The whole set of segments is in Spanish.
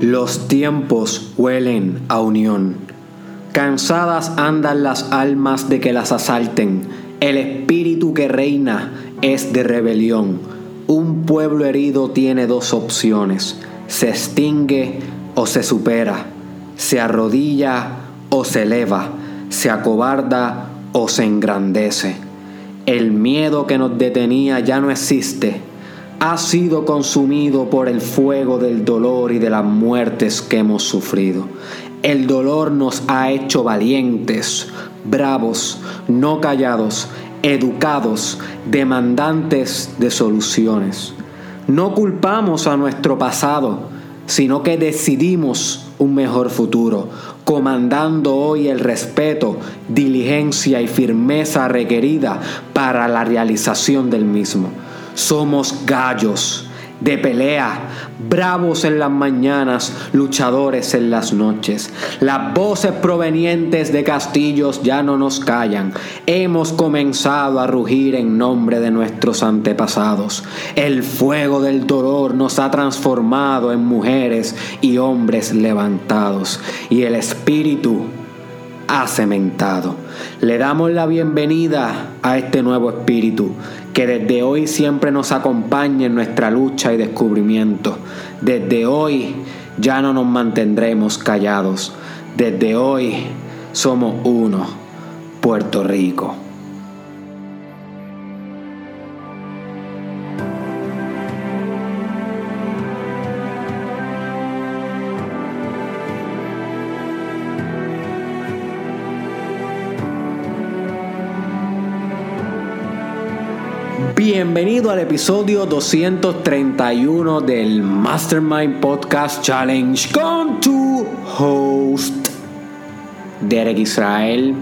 Los tiempos huelen a unión. Cansadas andan las almas de que las asalten. El espíritu que reina es de rebelión. Un pueblo herido tiene dos opciones. Se extingue o se supera. Se arrodilla o se eleva. Se acobarda o se engrandece. El miedo que nos detenía ya no existe ha sido consumido por el fuego del dolor y de las muertes que hemos sufrido. El dolor nos ha hecho valientes, bravos, no callados, educados, demandantes de soluciones. No culpamos a nuestro pasado, sino que decidimos un mejor futuro, comandando hoy el respeto, diligencia y firmeza requerida para la realización del mismo. Somos gallos de pelea, bravos en las mañanas, luchadores en las noches. Las voces provenientes de castillos ya no nos callan. Hemos comenzado a rugir en nombre de nuestros antepasados. El fuego del dolor nos ha transformado en mujeres y hombres levantados. Y el espíritu ha cementado. Le damos la bienvenida a este nuevo espíritu que desde hoy siempre nos acompañe en nuestra lucha y descubrimiento. Desde hoy ya no nos mantendremos callados. Desde hoy somos uno, Puerto Rico. Bienvenido al episodio 231 del Mastermind Podcast Challenge con tu host Derek Israel.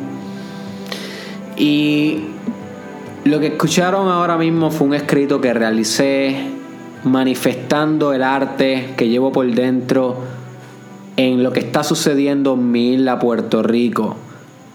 Y lo que escucharon ahora mismo fue un escrito que realicé manifestando el arte que llevo por dentro en lo que está sucediendo en mi isla Puerto Rico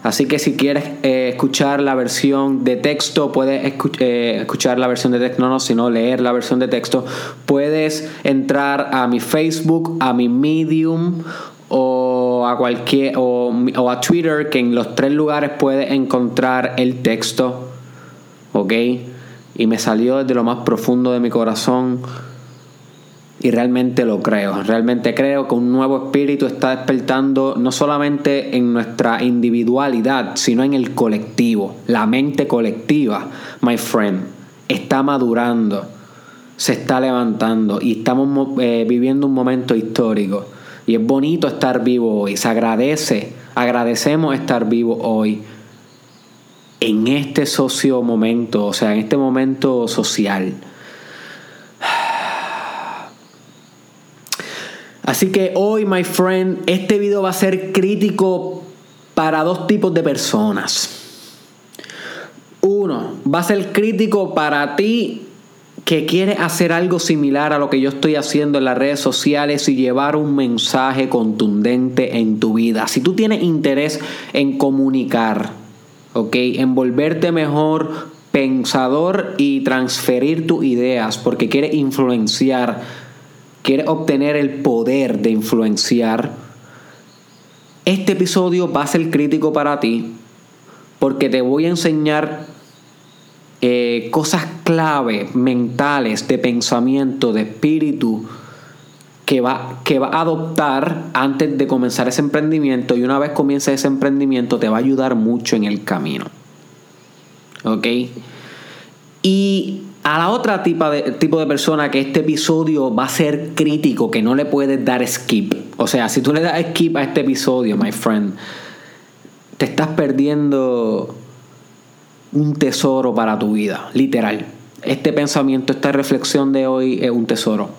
Así que si quieres eh, escuchar la versión de texto, puedes eh, escuchar la versión de texto, no, no, sino leer la versión de texto. Puedes entrar a mi Facebook, a mi Medium o a cualquier o, o a Twitter, que en los tres lugares puedes encontrar el texto. ¿Ok? Y me salió desde lo más profundo de mi corazón y realmente lo creo. Realmente creo que un nuevo espíritu está despertando no solamente en nuestra individualidad, sino en el colectivo. La mente colectiva, my friend, está madurando, se está levantando y estamos eh, viviendo un momento histórico. Y es bonito estar vivo hoy. Se agradece, agradecemos estar vivo hoy en este socio momento, o sea, en este momento social. Así que hoy, my friend, este video va a ser crítico para dos tipos de personas. Uno, va a ser crítico para ti que quieres hacer algo similar a lo que yo estoy haciendo en las redes sociales y llevar un mensaje contundente en tu vida. Si tú tienes interés en comunicar, ¿ok? En volverte mejor pensador y transferir tus ideas porque quieres influenciar quieres obtener el poder de influenciar, este episodio va a ser crítico para ti porque te voy a enseñar eh, cosas clave mentales, de pensamiento, de espíritu, que va, que va a adoptar antes de comenzar ese emprendimiento y una vez comience ese emprendimiento te va a ayudar mucho en el camino. ¿Ok? Y a la otra tipo de, tipo de persona que este episodio va a ser crítico, que no le puedes dar skip. O sea, si tú le das skip a este episodio, my friend, te estás perdiendo un tesoro para tu vida, literal. Este pensamiento, esta reflexión de hoy es un tesoro.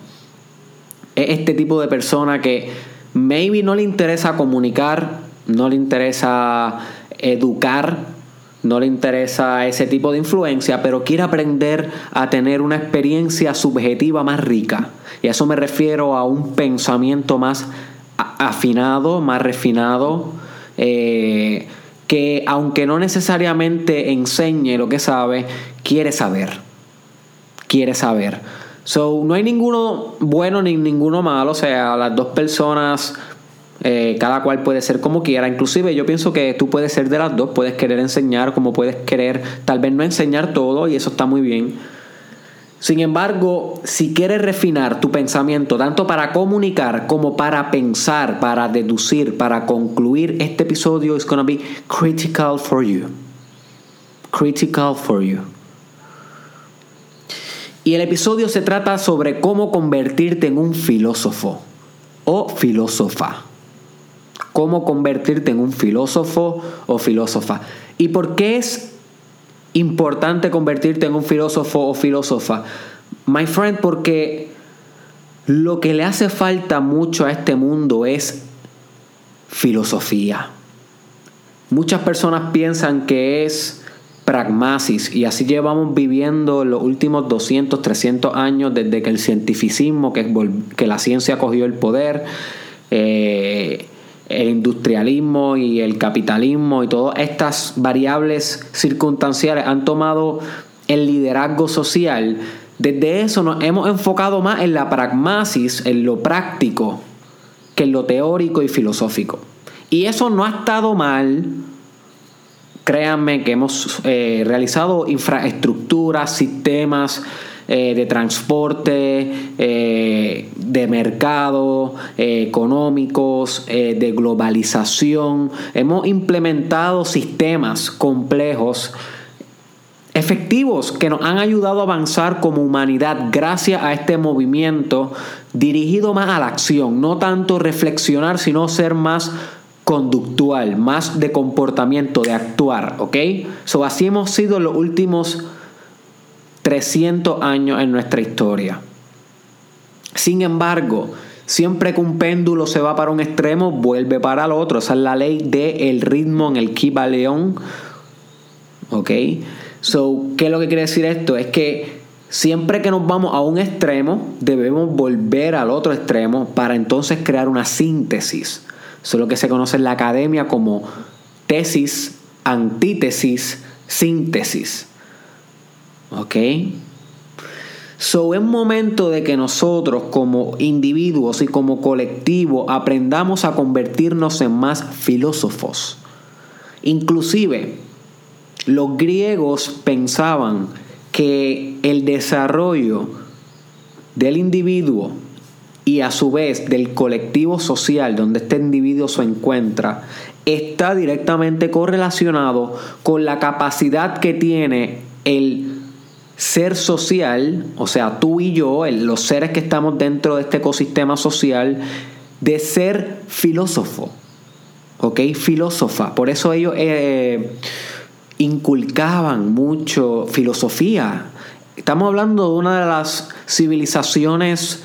Es este tipo de persona que maybe no le interesa comunicar, no le interesa educar, no le interesa ese tipo de influencia, pero quiere aprender a tener una experiencia subjetiva más rica. Y a eso me refiero a un pensamiento más afinado, más refinado, eh, que aunque no necesariamente enseñe lo que sabe, quiere saber. Quiere saber. So, no hay ninguno bueno ni ninguno malo, o sea, las dos personas eh, cada cual puede ser como quiera. Inclusive yo pienso que tú puedes ser de las dos. Puedes querer enseñar como puedes querer tal vez no enseñar todo y eso está muy bien. Sin embargo, si quieres refinar tu pensamiento tanto para comunicar como para pensar, para deducir, para concluir, este episodio is going to be critical for you. Critical for you. Y el episodio se trata sobre cómo convertirte en un filósofo o filósofa cómo convertirte en un filósofo o filósofa. ¿Y por qué es importante convertirte en un filósofo o filósofa? My friend, porque lo que le hace falta mucho a este mundo es filosofía. Muchas personas piensan que es pragmasis y así llevamos viviendo los últimos 200, 300 años desde que el cientificismo, que, la ciencia cogió el poder, eh, el industrialismo y el capitalismo y todas estas variables circunstanciales han tomado el liderazgo social, desde eso nos hemos enfocado más en la pragmasis, en lo práctico, que en lo teórico y filosófico. Y eso no ha estado mal. Créanme que hemos eh, realizado infraestructuras, sistemas, eh, de transporte, eh, de mercado, eh, económicos, de globalización. Hemos implementado sistemas complejos efectivos que nos han ayudado a avanzar como humanidad gracias a este movimiento dirigido más a la acción, no tanto reflexionar, sino ser más conductual, más de comportamiento, de actuar, ¿ok? So, así hemos sido los últimos 300 años en nuestra historia. Sin embargo, siempre que un péndulo se va para un extremo, vuelve para el otro. Esa es la ley del ritmo en el Kibaleón. ¿Ok? So, ¿qué es lo que quiere decir esto? Es que siempre que nos vamos a un extremo, debemos volver al otro extremo para entonces crear una síntesis. Eso es lo que se conoce en la academia como tesis, antítesis, síntesis. ¿Ok? So es momento de que nosotros como individuos y como colectivo aprendamos a convertirnos en más filósofos. Inclusive, los griegos pensaban que el desarrollo del individuo y a su vez del colectivo social donde este individuo se encuentra está directamente correlacionado con la capacidad que tiene el ser social, o sea, tú y yo, los seres que estamos dentro de este ecosistema social, de ser filósofo. ¿Ok? Filósofa. Por eso ellos eh, inculcaban mucho filosofía. Estamos hablando de una de las civilizaciones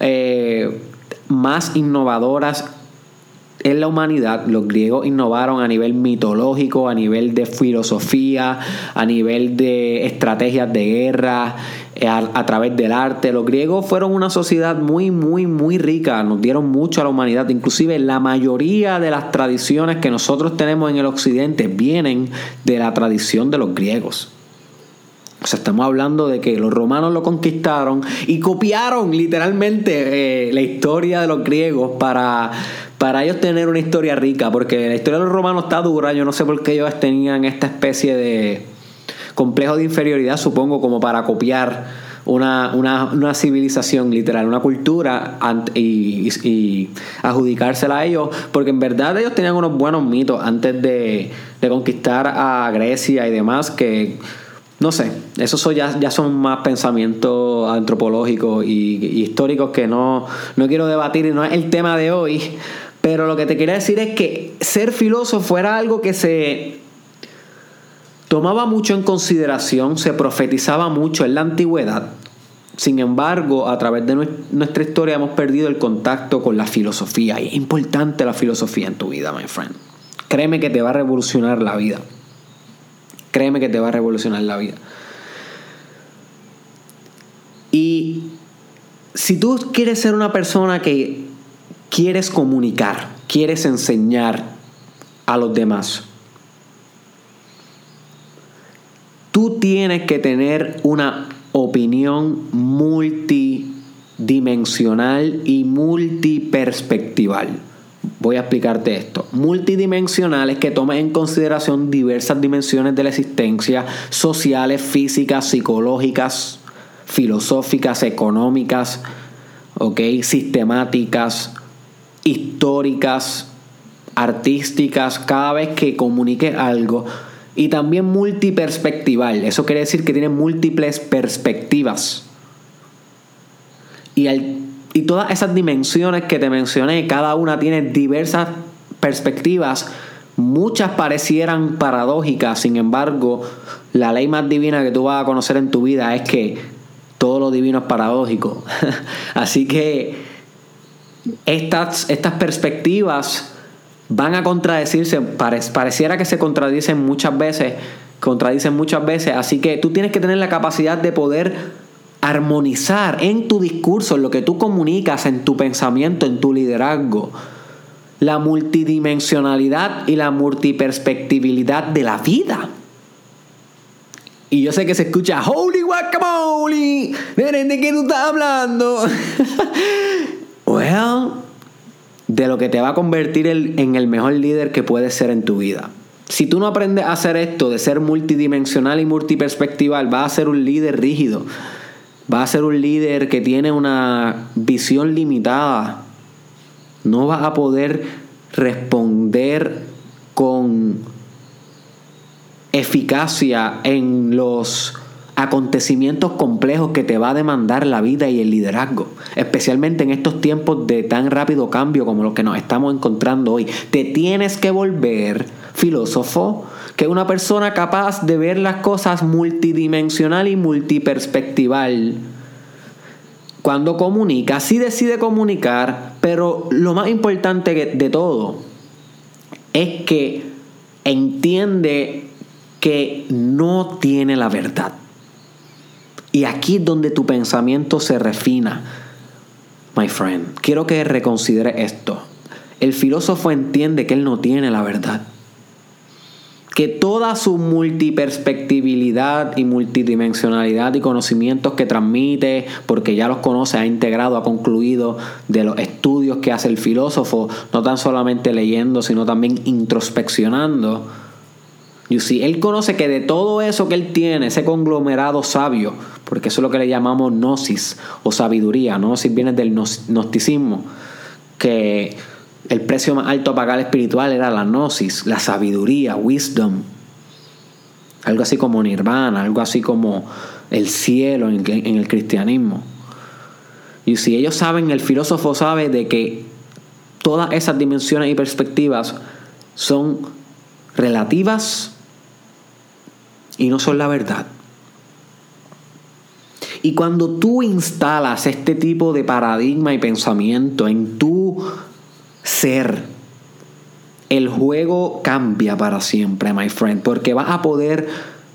eh, más innovadoras en la humanidad, los griegos innovaron a nivel mitológico, a nivel de filosofía, a nivel de estrategias de guerra, eh, a, través del arte. Los griegos fueron una sociedad muy, muy, muy rica, nos dieron mucho a la humanidad. Inclusive la mayoría de las tradiciones que nosotros tenemos en el occidente vienen de la tradición de los griegos. O sea, estamos hablando de que los romanos lo conquistaron y copiaron literalmente eh, la historia de los griegos para, para ellos tener una historia rica, porque la historia de los romanos está dura, yo no sé por qué ellos tenían esta especie de complejo de inferioridad, supongo, como para copiar una, civilización literal, una cultura y, y, adjudicársela a ellos, porque en verdad ellos tenían unos buenos mitos antes de, de conquistar a Grecia y demás que no sé, esos ya, ya son más pensamientos antropológicos y, históricos que no, no quiero debatir y no es el tema de hoy. Pero lo que te quería decir es que ser filósofo era algo que se tomaba mucho en consideración, se profetizaba mucho en la antigüedad. Sin embargo, a través de nuestra historia hemos perdido el contacto con la filosofía. Y es importante la filosofía en tu vida, my friend. Créeme que te va a revolucionar la vida. Créeme que te va a revolucionar la vida. Y si tú quieres ser una persona que quieres comunicar, quieres enseñar a los demás, tú tienes que tener una opinión multidimensional y multiperspectival. Voy a explicarte esto. Multidimensional es que toma en consideración diversas dimensiones de la existencia, sociales, físicas, psicológicas, filosóficas, económicas, sistemáticas, históricas, artísticas, cada vez que comunique algo. Y también multiperspectival. Eso quiere decir que tiene múltiples perspectivas. Y, y todas esas dimensiones que te mencioné, cada una tiene diversas perspectivas. Muchas parecieran paradójicas, sin embargo, la ley más divina que tú vas a conocer en tu vida es que todo lo divino es paradójico. Así que estas, estas perspectivas van a contradecirse, pareciera que se contradicen muchas veces, contradicen muchas veces, así que tú tienes que tener la capacidad de poder armonizar en tu discurso, en lo que tú comunicas, en tu pensamiento, en tu liderazgo, la multidimensionalidad y la multiperspectividad de la vida. Y yo sé que se escucha Holy guacamole. ¿De qué tú estás hablando? de lo que te va a convertir en el mejor líder que puedes ser en tu vida. Si tú no aprendes a hacer esto de ser multidimensional y multiperspectival, vas a ser un líder rígido. Vas a ser un líder que tiene una visión limitada. No vas a poder responder con eficacia en los acontecimientos complejos que te va a demandar la vida y el liderazgo, especialmente en estos tiempos de tan rápido cambio como los que nos estamos encontrando hoy. Te tienes que volver filósofo, que una persona capaz de ver las cosas multidimensional y multiperspectival. Cuando comunica, sí decide comunicar, pero lo más importante de todo es que entiende que no tiene la verdad. Y aquí es donde tu pensamiento se refina, my friend. Quiero que reconsidere esto. El filósofo entiende que él no tiene la verdad. Que toda su multiperspectividad y multidimensionalidad y conocimientos que transmite, porque ya los conoce, ha integrado, ha concluido de los estudios que hace el filósofo, no tan solamente leyendo, sino también introspeccionando, You see, él conoce que de todo eso que él tiene, ese conglomerado sabio, porque eso es lo que le llamamos gnosis o sabiduría, gnosis viene del gnosticismo, que el precio más alto a pagar espiritual era la gnosis, la sabiduría, wisdom, algo así como nirvana, algo así como el cielo en, el cristianismo. Y si ellos saben, el filósofo sabe de que todas esas dimensiones y perspectivas son relativas y no son la verdad. Y cuando tú instalas este tipo de paradigma y pensamiento en tu ser, el juego cambia para siempre, my friend, porque vas a poder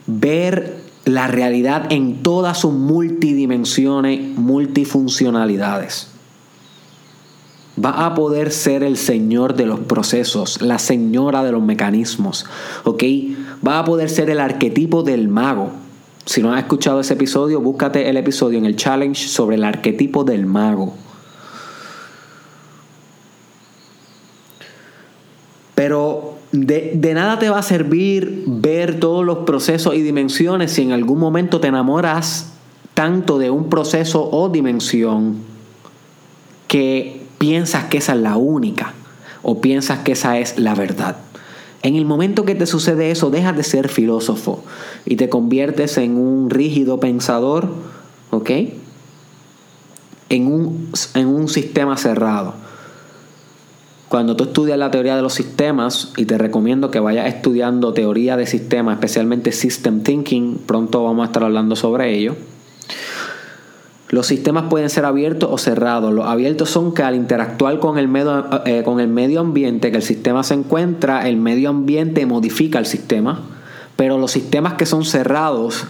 ver la realidad en todas sus multidimensiones, multifuncionalidades. Vas a poder ser el señor de los procesos, la señora de los mecanismos, ¿ok? Va a poder ser el arquetipo del mago. Si no has escuchado ese episodio, búscate el episodio en el challenge sobre el arquetipo del mago. Pero de, de, nada te va a servir ver todos los procesos y dimensiones si en algún momento te enamoras tanto de un proceso o dimensión que piensas que esa es la única o piensas que esa es la verdad. En el momento que te sucede eso, dejas de ser filósofo y te conviertes en un rígido pensador, ¿ok? En un, en un sistema cerrado. Cuando tú estudias la teoría de los sistemas, y te recomiendo que vayas estudiando teoría de sistemas, especialmente System Thinking, pronto vamos a estar hablando sobre ello los sistemas pueden ser abiertos o cerrados. Los abiertos son que al interactuar con el, medio, eh, con el medio ambiente que el sistema se encuentra, el medio ambiente modifica el sistema. Pero los sistemas que son cerrados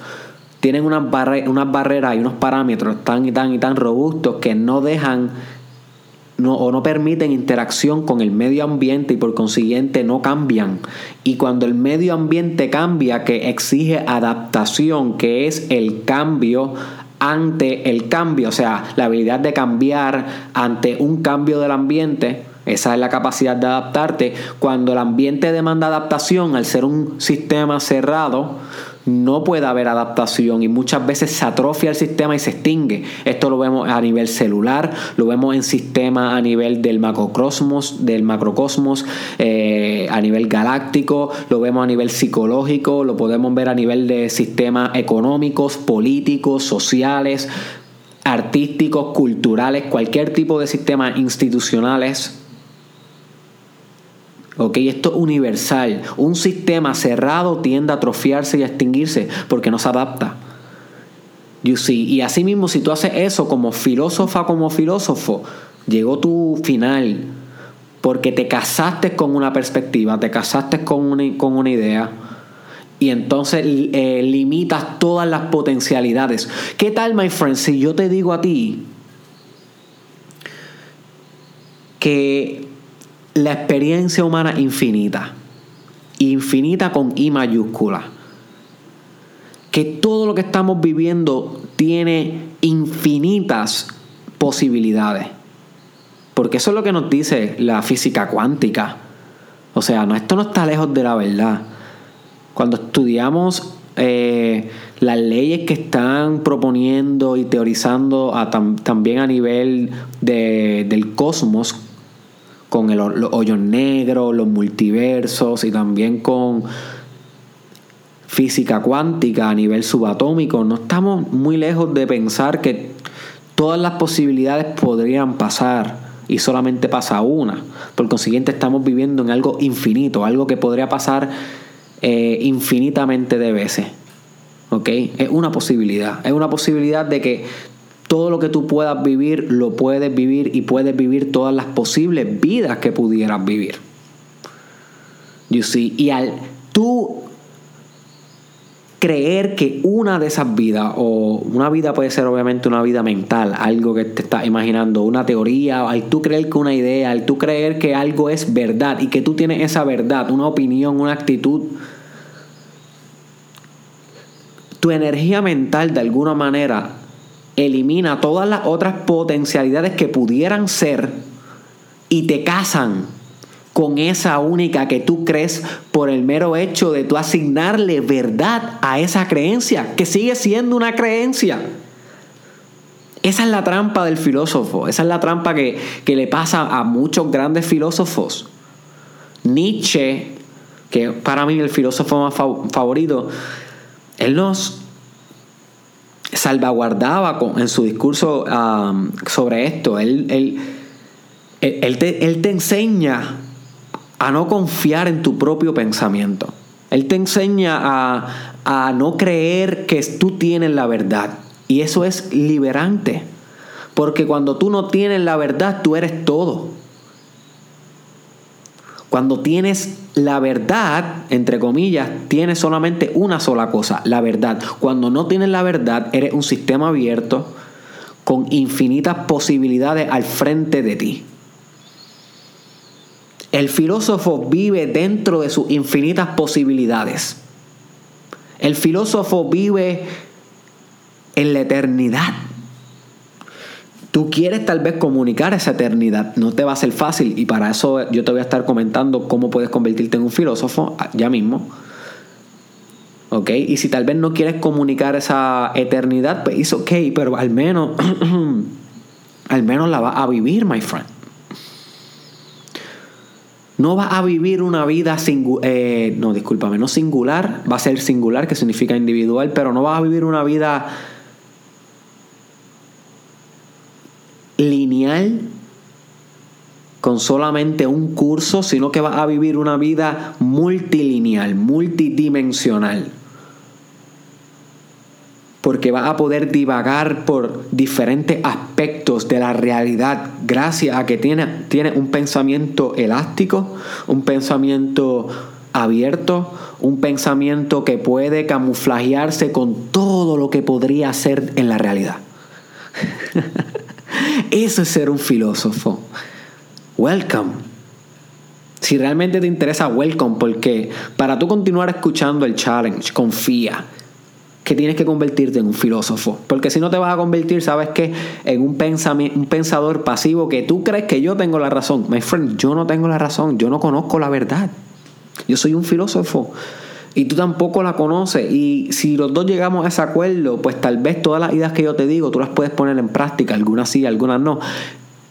tienen unas, unas barreras y unos parámetros tan y tan y tan robustos que no dejan o no permiten interacción con el medio ambiente y por consiguiente no cambian. Y cuando el medio ambiente cambia, que exige adaptación, que es el cambio ante el cambio, o sea, la habilidad de cambiar ante un cambio del ambiente. Esa es la capacidad de adaptarte. Cuando el ambiente demanda adaptación, al ser un sistema cerrado, no puede haber adaptación y muchas veces se atrofia el sistema y se extingue. Esto lo vemos a nivel celular, lo vemos en sistemas a nivel del macrocosmos, del macrocosmos, eh, a nivel galáctico, lo vemos a nivel psicológico, lo podemos ver a nivel de sistemas económicos, políticos, sociales, artísticos, culturales, cualquier tipo de sistemas institucionales ¿Ok? Esto es universal. Un sistema cerrado tiende a atrofiarse y a extinguirse porque no se adapta. You see? Y asimismo, si tú haces eso como filósofa, como filósofo, llegó tu final porque te casaste con una perspectiva, te casaste con una, con una idea y entonces eh, limitas todas las potencialidades. ¿Qué tal, my friend, si yo te digo a ti que la experiencia humana infinita. Infinita con I mayúscula. Que todo lo que estamos viviendo tiene infinitas posibilidades. Porque eso es lo que nos dice la física cuántica. O sea, esto no está lejos de la verdad. Cuando estudiamos eh, las leyes que están proponiendo y teorizando también a nivel del cosmos, con el, los hoyos negros, los multiversos y también con física cuántica a nivel subatómico, no estamos muy lejos de pensar que todas las posibilidades podrían pasar y solamente pasa una. Por consiguiente estamos viviendo en algo infinito, algo que podría pasar eh, infinitamente de veces. ¿Ok? Es una posibilidad. Es una posibilidad de que todo lo que tú puedas vivir, lo puedes vivir y puedes vivir todas las posibles vidas que pudieras vivir. You see? Y al tú creer que una de esas vidas, o una vida puede ser obviamente una vida mental, algo que te estás imaginando, una teoría, al tú creer que una idea, al tú creer que algo es verdad y que tú tienes esa verdad, una opinión, una actitud, tu energía mental de alguna manera elimina todas las otras potencialidades que pudieran ser y te casan con esa única que tú crees por el mero hecho de tú asignarle verdad a esa creencia, que sigue siendo una creencia. Esa es la trampa del filósofo, esa es la trampa que, que le pasa a muchos grandes filósofos. Nietzsche, que para mí el filósofo más favorito, él nos salvaguardaba en su discurso sobre esto. Él, él, te, enseña a no confiar en tu propio pensamiento. Él te enseña a, a no creer que tú tienes la verdad. Y eso es liberante. Porque cuando tú no tienes la verdad, tú eres todo. Cuando tienes la verdad, entre comillas, tienes solamente una sola cosa, la verdad. Cuando no tienes la verdad, eres un sistema abierto con infinitas posibilidades al frente de ti. El filósofo vive dentro de sus infinitas posibilidades. El filósofo vive en la eternidad. Tú quieres tal vez comunicar esa eternidad, no te va a ser fácil y para eso yo te voy a estar comentando cómo puedes convertirte en un filósofo ah, ya mismo. ¿Ok? Y si tal vez no quieres comunicar esa eternidad, pues es ok, pero al menos, al menos la vas a vivir, my friend. No vas a vivir una vida singular, eh, no, discúlpame, no singular, va a ser singular, que significa individual, pero no vas a vivir una vida lineal con solamente un curso, sino que vas a vivir una vida multilineal, multidimensional. Porque vas a poder divagar por diferentes aspectos de la realidad gracias a que tiene un pensamiento elástico, un pensamiento abierto, un pensamiento que puede camuflajearse con todo lo que podría ser en la realidad. Eso es ser un filósofo. Welcome. Si realmente te interesa, welcome, porque para tú continuar escuchando el challenge, confía que tienes que convertirte en un filósofo. Porque si no te vas a convertir, ¿sabes qué? En un, un pensador pasivo que tú crees que yo tengo la razón. My friend, yo no tengo la razón. Yo no conozco la verdad. Yo soy un filósofo. Y tú tampoco la conoces. Y si los dos llegamos a ese acuerdo, pues tal vez todas las ideas que yo te digo, tú las puedes poner en práctica. Algunas sí, algunas no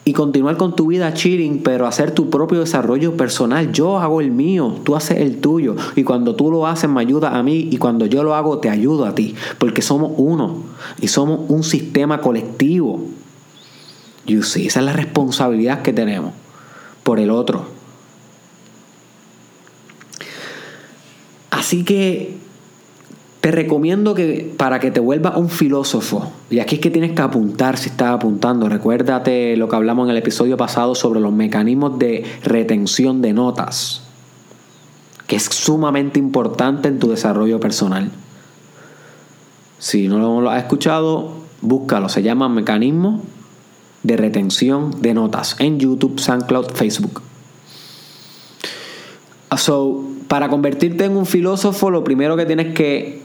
y continuar con tu vida chilling, pero hacer tu propio desarrollo personal. Yo hago el mío, tú haces el tuyo. Y cuando tú lo haces me ayuda a mí y cuando yo lo hago te ayudo a ti. Porque somos uno y somos un sistema colectivo. You see, esa es la responsabilidad que tenemos por el otro. Así que te recomiendo que para que te vuelvas un filósofo, y aquí es que tienes que apuntar si estás apuntando, recuérdate lo que hablamos en el episodio pasado sobre los mecanismos de retención de notas, que es sumamente importante en tu desarrollo personal. Si no lo has escuchado, búscalo, se llama mecanismo de retención de notas en YouTube, SoundCloud, Facebook. So, para convertirte en un filósofo, lo primero que tienes que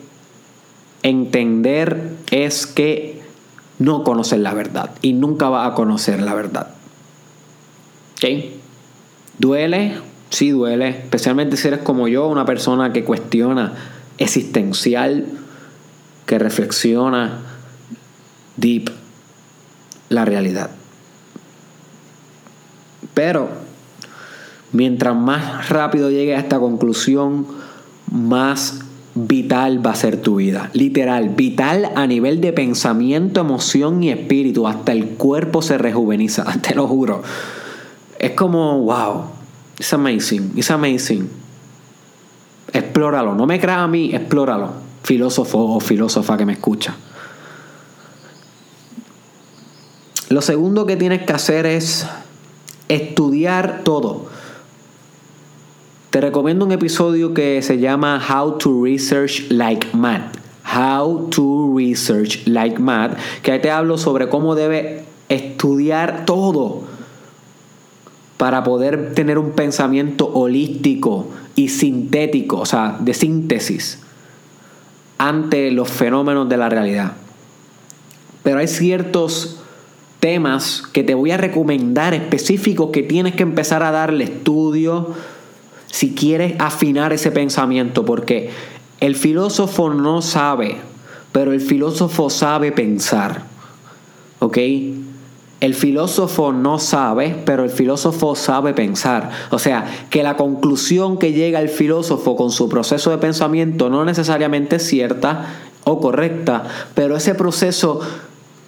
entender es que no conoces la verdad y nunca vas a conocer la verdad. ¿Ok? ¿Duele? Sí duele, especialmente si eres como yo, una persona que cuestiona existencial, que reflexiona deep la realidad. Pero mientras más rápido llegue a esta conclusión, más vital va a ser tu vida. Literal, vital a nivel de pensamiento, emoción y espíritu. Hasta el cuerpo se rejuveniza, te lo juro. Es como, wow, it's amazing, it's amazing. Explóralo, no me creas a mí, explóralo. Filósofo o filósofa que me escucha. Lo segundo que tienes que hacer es estudiar todo. Te recomiendo un episodio que se llama How to Research Like Mad. How to Research Like Mad, que ahí te hablo sobre cómo debe estudiar todo para poder tener un pensamiento holístico y sintético, o sea, de síntesis ante los fenómenos de la realidad. Pero hay ciertos temas que te voy a recomendar específicos que tienes que empezar a darle estudio, si quieres afinar ese pensamiento, porque el filósofo no sabe, pero el filósofo sabe pensar. ¿Ok? El filósofo no sabe, pero el filósofo sabe pensar. O sea, que la conclusión que llega el filósofo con su proceso de pensamiento no necesariamente es cierta o correcta, pero ese proceso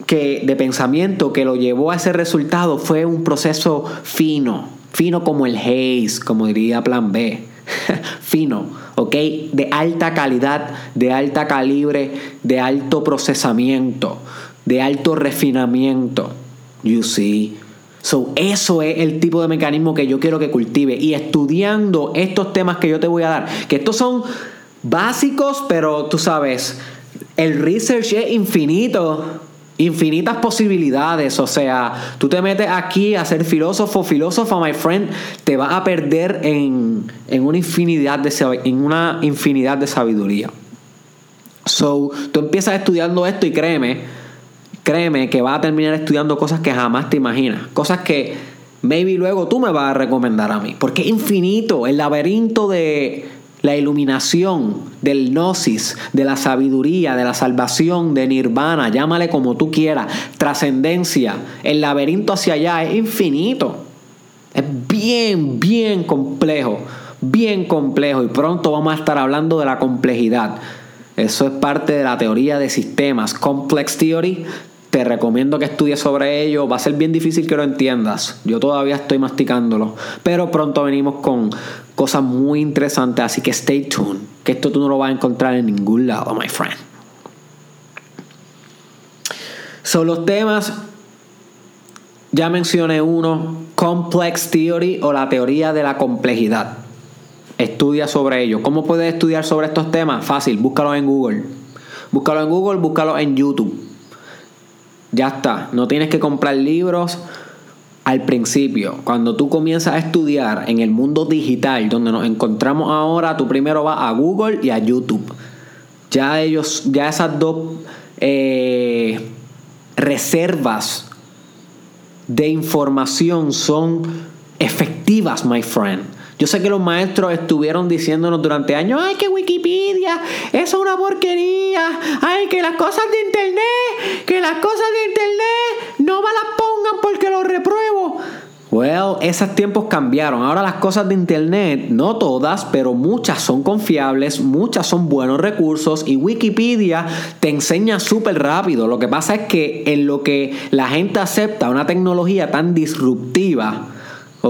que, de pensamiento que lo llevó a ese resultado fue un proceso fino, fino como el Haze, como diría Plan B. fino, ¿ok? De alta calidad, de alta calibre, de alto procesamiento, de alto refinamiento. You see. So, eso es el tipo de mecanismo que yo quiero que cultive. Y estudiando estos temas que yo te voy a dar, que estos son básicos, pero tú sabes, el research es infinito infinitas posibilidades. O sea, tú te metes aquí a ser filósofo, filósofa, my friend, te vas a perder en, una, infinidad de, en una infinidad de sabiduría. So, tú empiezas estudiando esto y créeme, créeme que vas a terminar estudiando cosas que jamás te imaginas. Cosas que maybe luego tú me vas a recomendar a mí. Porque es infinito, el laberinto de la iluminación del gnosis, de la sabiduría, de la salvación, de nirvana, llámale como tú quieras, trascendencia, el laberinto hacia allá es infinito. Es bien, bien complejo, bien complejo y pronto vamos a estar hablando de la complejidad. Eso es parte de la teoría de sistemas, Complex Theory. Te recomiendo que estudies sobre ello. Va a ser bien difícil que lo entiendas. Yo todavía estoy masticándolo. Pero pronto venimos con, cosas muy interesantes, así que stay tuned, que esto tú no lo vas a encontrar en ningún lado, my friend. Son los temas, ya mencioné uno, Complex Theory o la teoría de la complejidad. Estudia sobre ello. ¿Cómo puedes estudiar sobre estos temas? Fácil, búscalo en Google. Búscalo en Google, búscalo en YouTube. Ya está, no tienes que comprar libros al principio, cuando tú comienzas a estudiar en el mundo digital donde nos encontramos ahora, tú primero vas a Google y a YouTube. Ya ellos, ya esas dos eh, reservas de información son efectivas, my friend. Yo sé que los maestros estuvieron diciéndonos durante años, ay, que Wikipedia, eso es una porquería, ay, que las cosas de internet, que las cosas de internet no me las porque lo repruebo. Well, esos tiempos cambiaron. Ahora las cosas de internet, no todas, pero muchas son confiables, muchas son buenos recursos y Wikipedia te enseña súper rápido. Lo que pasa es que en lo que la gente acepta una tecnología tan disruptiva,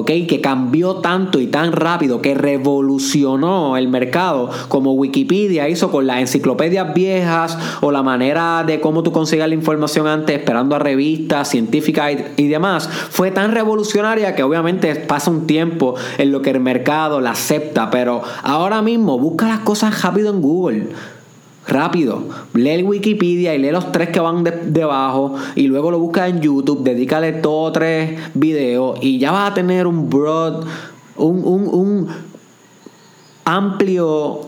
que cambió tanto y tan rápido, que revolucionó el mercado, como Wikipedia hizo con las enciclopedias viejas o la manera de cómo tú consigues la información antes, esperando a revistas científicas y, y demás, fue tan revolucionaria que obviamente pasa un tiempo en lo que el mercado la acepta, pero ahora mismo busca las cosas rápido en Google rápido. Lee el Wikipedia y lee los tres que van debajo y luego lo busca en YouTube, dedícale todos tres videos y ya vas a tener un broad, un, un, amplio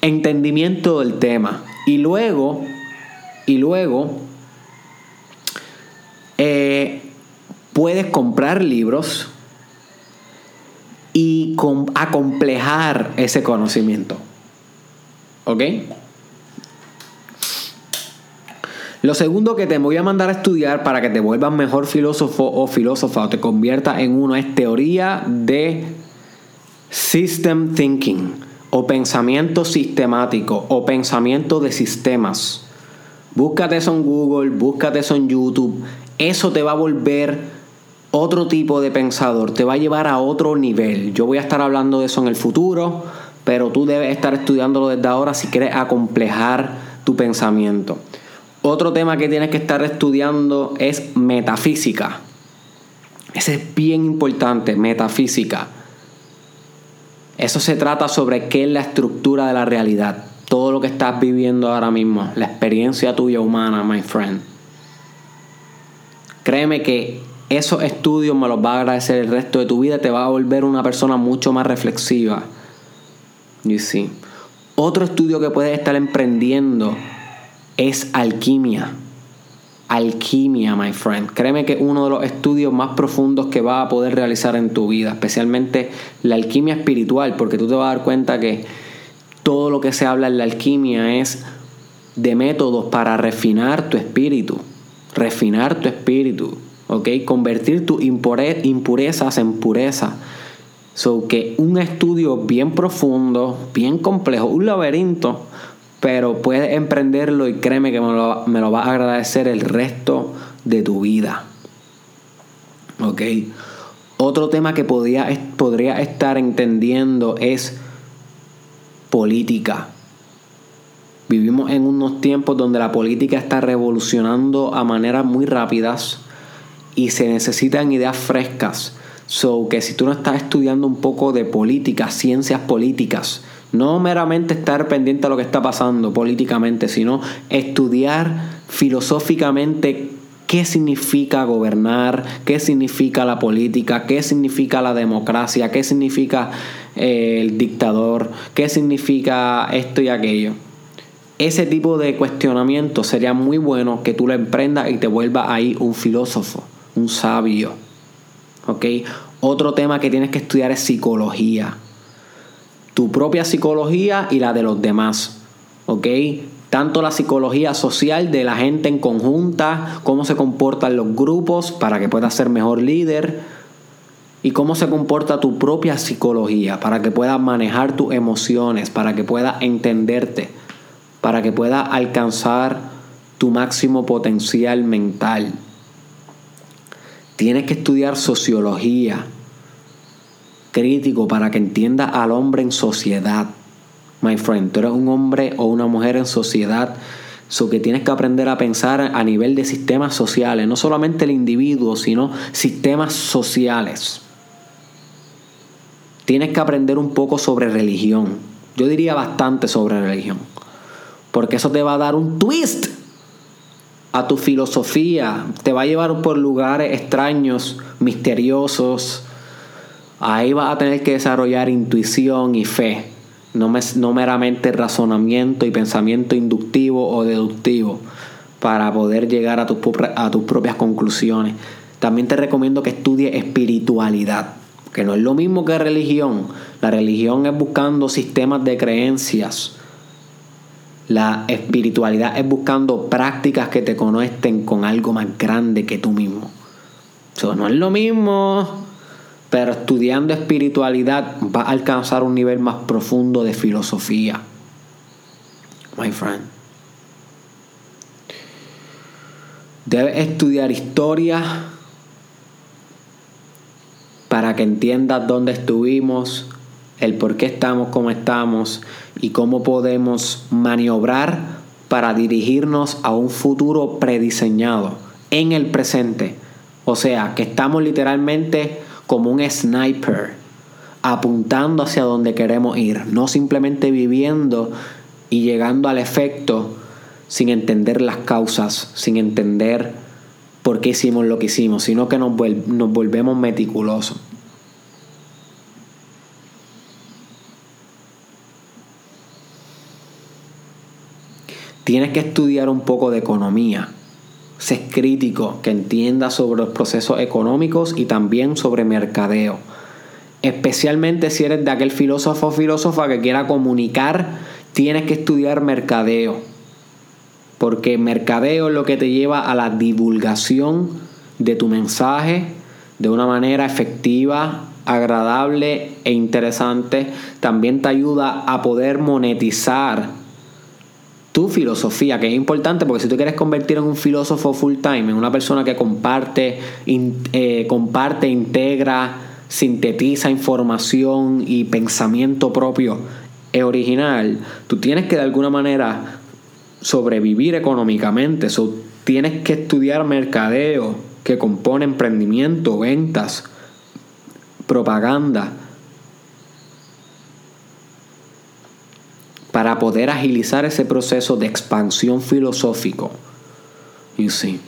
entendimiento del tema. Y luego, y luego, eh, puedes comprar libros y acomplejar ese conocimiento. ¿Ok? Lo segundo que te voy a mandar a estudiar para que te vuelvas mejor filósofo o filósofa o te conviertas en uno es teoría de system thinking o pensamiento sistemático o pensamiento de sistemas. Búscate eso en Google, búscate eso en YouTube. Eso te va a volver otro tipo de pensador, te va a llevar a otro nivel. Yo voy a estar hablando de eso en el futuro, pero tú debes estar estudiándolo desde ahora si quieres acomplejar tu pensamiento. Otro tema que tienes que estar estudiando es metafísica. Ese es bien importante, metafísica. Eso se trata sobre qué es la estructura de la realidad. Todo lo que estás viviendo ahora mismo, la experiencia tuya humana, my friend. Créeme que esos estudios me los va a agradecer el resto de tu vida, te va a volver una persona mucho más reflexiva. You see. Otro estudio que puedes estar emprendiendo es alquimia. Alquimia, my friend. Créeme que uno de los estudios más profundos que vas a poder realizar en tu vida, especialmente la alquimia espiritual, porque tú te vas a dar cuenta que todo lo que se habla en la alquimia es de métodos para refinar tu espíritu, refinar tu espíritu, ¿ok? Convertir tus impurezas en pureza. So que un estudio bien profundo, bien complejo, un laberinto, pero puedes emprenderlo y créeme que me lo, me vas a agradecer el resto de tu vida. ¿Ok? Otro tema que podría, podría estar entendiendo es política. Vivimos en unos tiempos donde la política está revolucionando a maneras muy rápidas y se necesitan ideas frescas. So que si tú no estás estudiando un poco de política, ciencias políticas, no meramente estar pendiente a lo que está pasando políticamente, sino estudiar filosóficamente qué significa gobernar, qué significa la política, qué significa la democracia, qué significa eh, el dictador, qué significa esto y aquello. Ese tipo de cuestionamiento sería muy bueno que tú lo emprendas y te vuelvas ahí un filósofo, un sabio. ¿Ok? Otro tema que tienes que estudiar es psicología tu propia psicología y la de los demás. ¿Ok? Tanto la psicología social de la gente en conjunta, cómo se comportan los grupos para que puedas ser mejor líder y cómo se comporta tu propia psicología para que puedas manejar tus emociones, para que puedas entenderte, para que puedas alcanzar tu máximo potencial mental. Tienes que estudiar sociología, crítico para que entienda al hombre en sociedad. My friend, tú eres un hombre o una mujer en sociedad, so que tienes que aprender a pensar a nivel de sistemas sociales, no solamente el individuo, sino sistemas sociales. Tienes que aprender un poco sobre religión. Yo diría bastante sobre religión. Porque eso te va a dar un twist a tu filosofía. Te va a llevar por lugares extraños, misteriosos, Ahí vas a tener que desarrollar intuición y fe. no, no meramente razonamiento y pensamiento inductivo o deductivo para poder llegar a tus, propias conclusiones. También te recomiendo que estudies espiritualidad, que no es lo mismo que religión. La religión es buscando sistemas de creencias. La espiritualidad es buscando prácticas que te conecten con algo más grande que tú mismo. Eso no es lo mismo, pero estudiando espiritualidad vas a alcanzar un nivel más profundo de filosofía. My friend. Debes estudiar historia para que entiendas dónde estuvimos, el por qué estamos como estamos y cómo podemos maniobrar para dirigirnos a un futuro prediseñado en el presente. O sea, que estamos literalmente como un sniper apuntando hacia donde queremos ir, no simplemente viviendo y llegando al efecto sin entender las causas, sin entender por qué hicimos lo que hicimos, sino que nos, volvemos meticulosos. Tienes que estudiar un poco de economía. Sé crítico, que entienda sobre los procesos económicos y también sobre mercadeo. Especialmente si eres de aquel filósofo o filósofa que quiera comunicar, tienes que estudiar mercadeo. Porque mercadeo es lo que te lleva a la divulgación de tu mensaje de una manera efectiva, agradable e interesante. También te ayuda a poder monetizar tu filosofía, que es importante porque si tú quieres convertir en un filósofo full time, en una persona que comparte, eh, comparte, integra, sintetiza información y pensamiento propio es original, tú tienes que de alguna manera sobrevivir económicamente, tienes que estudiar mercadeo que compone emprendimiento, ventas, propaganda, poder agilizar ese proceso de expansión filosófico. You see.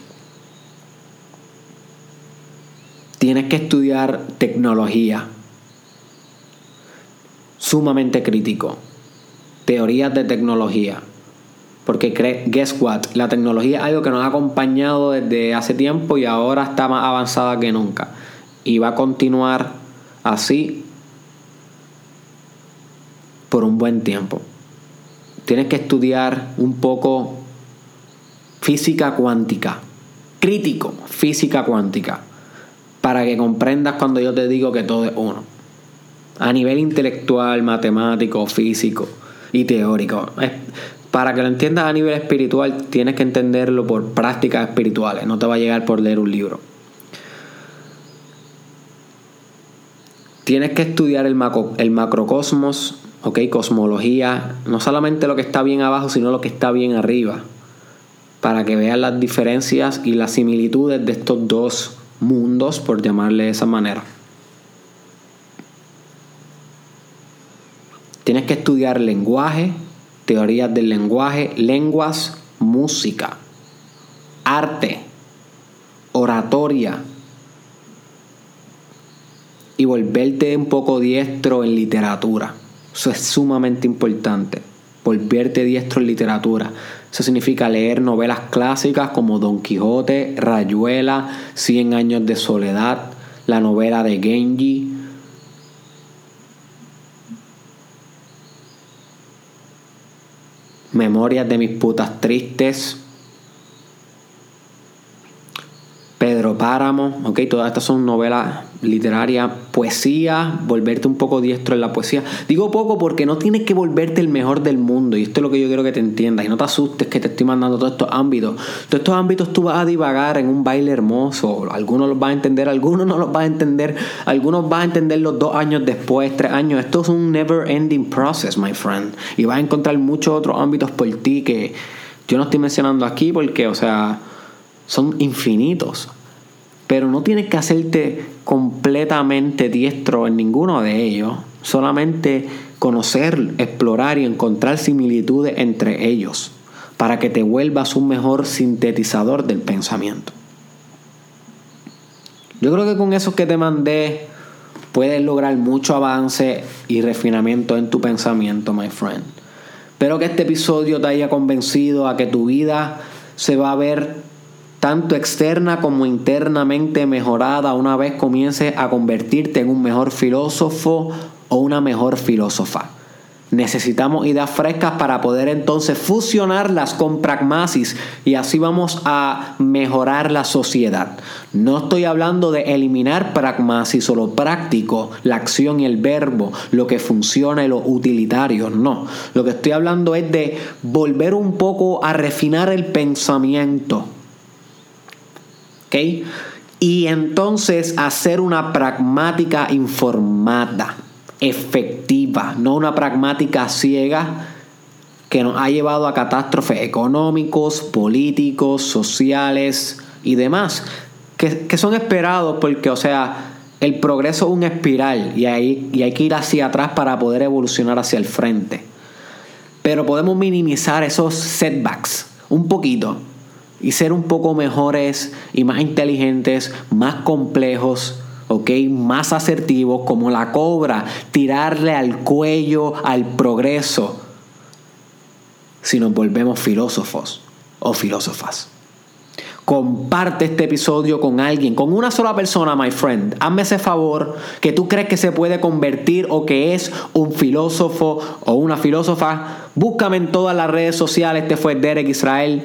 Tienes que estudiar tecnología. Sumamente crítico. Teorías de tecnología. Porque guess what? La tecnología es algo que nos ha acompañado desde hace tiempo y ahora está más avanzada que nunca. Y va a continuar así por un buen tiempo tienes que estudiar un poco física cuántica, crítico, física cuántica, para que comprendas cuando yo te digo que todo es uno. A nivel intelectual, matemático, físico y teórico. Para que lo entiendas a nivel espiritual, tienes que entenderlo por prácticas espirituales, no te va a llegar por leer un libro. Tienes que estudiar el, el macrocosmos ¿ok? Cosmología, no solamente lo que está bien abajo, sino lo que está bien arriba, para que vean las diferencias y las similitudes de estos dos mundos, por llamarle de esa manera. Tienes que estudiar lenguaje, teorías del lenguaje, lenguas, música, arte, oratoria, y volverte un poco diestro en literatura. Eso es sumamente importante. Volverte diestro en literatura. Eso significa leer novelas clásicas como Don Quijote, Rayuela, Cien años de soledad, la novela de Genji. Memorias de mis putas tristes. Pedro Páramo, ok, todas estas son novelas literarias, poesía, volverte un poco diestro en la poesía. Digo poco porque no tienes que volverte el mejor del mundo, y esto es lo que yo quiero que te entiendas, y no te asustes que te estoy mandando todos estos ámbitos. Todos estos ámbitos tú vas a divagar en un baile hermoso, algunos los vas a entender, algunos no los vas a entender, algunos vas a entender los dos años después, tres años. Esto es un never ending process, my friend, y vas a encontrar muchos otros ámbitos por ti que yo no estoy mencionando aquí porque, o sea son infinitos. Pero no tienes que hacerte completamente diestro en ninguno de ellos. Solamente conocer, explorar y encontrar similitudes entre ellos para que te vuelvas un mejor sintetizador del pensamiento. Yo creo que con eso que te mandé puedes lograr mucho avance y refinamiento en tu pensamiento, my friend. Espero que este episodio te haya convencido a que tu vida se va a ver tanto externa como internamente mejorada una vez comiences a convertirte en un mejor filósofo o una mejor filósofa. Necesitamos ideas frescas para poder entonces fusionarlas con pragmasis y así vamos a mejorar la sociedad. No estoy hablando de eliminar pragmasis o lo práctico, la acción y el verbo, lo que funciona y lo utilitario, no. Lo que estoy hablando es de volver un poco a refinar el pensamiento. Y entonces hacer una pragmática informada efectiva, no una pragmática ciega que nos ha llevado a catástrofes económicos, políticos, sociales y demás, que, son esperados porque, o sea, el progreso es una espiral y, hay, y hay que ir hacia atrás para poder evolucionar hacia el frente. Pero podemos minimizar esos setbacks un poquito y ser un poco mejores y más inteligentes, más complejos ¿ok? Más asertivos como la cobra, tirarle al cuello al progreso, si nos volvemos filósofos o filósofas. Comparte este episodio con alguien, con una sola persona, my friend. Hazme ese favor que tú crees que se puede convertir o que es un filósofo o una filósofa. Búscame en todas las redes sociales. Este fue Derek Israel.